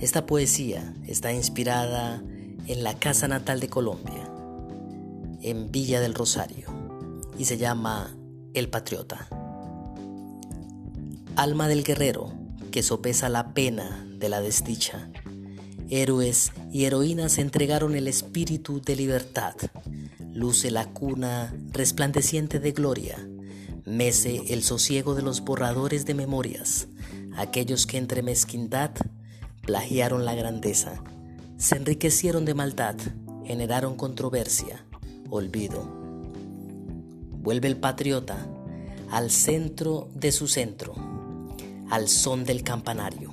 Esta poesía está inspirada en la casa natal de Colombia, en Villa del Rosario, y se llama El Patriota. Alma del guerrero que sopesa la pena de la desdicha. Héroes y heroínas entregaron el espíritu de libertad. Luce la cuna resplandeciente de gloria. Mece el sosiego de los borradores de memorias, aquellos que entre mezquindad plagiaron la grandeza, se enriquecieron de maldad, generaron controversia, olvido. Vuelve el patriota al centro de su centro, al son del campanario.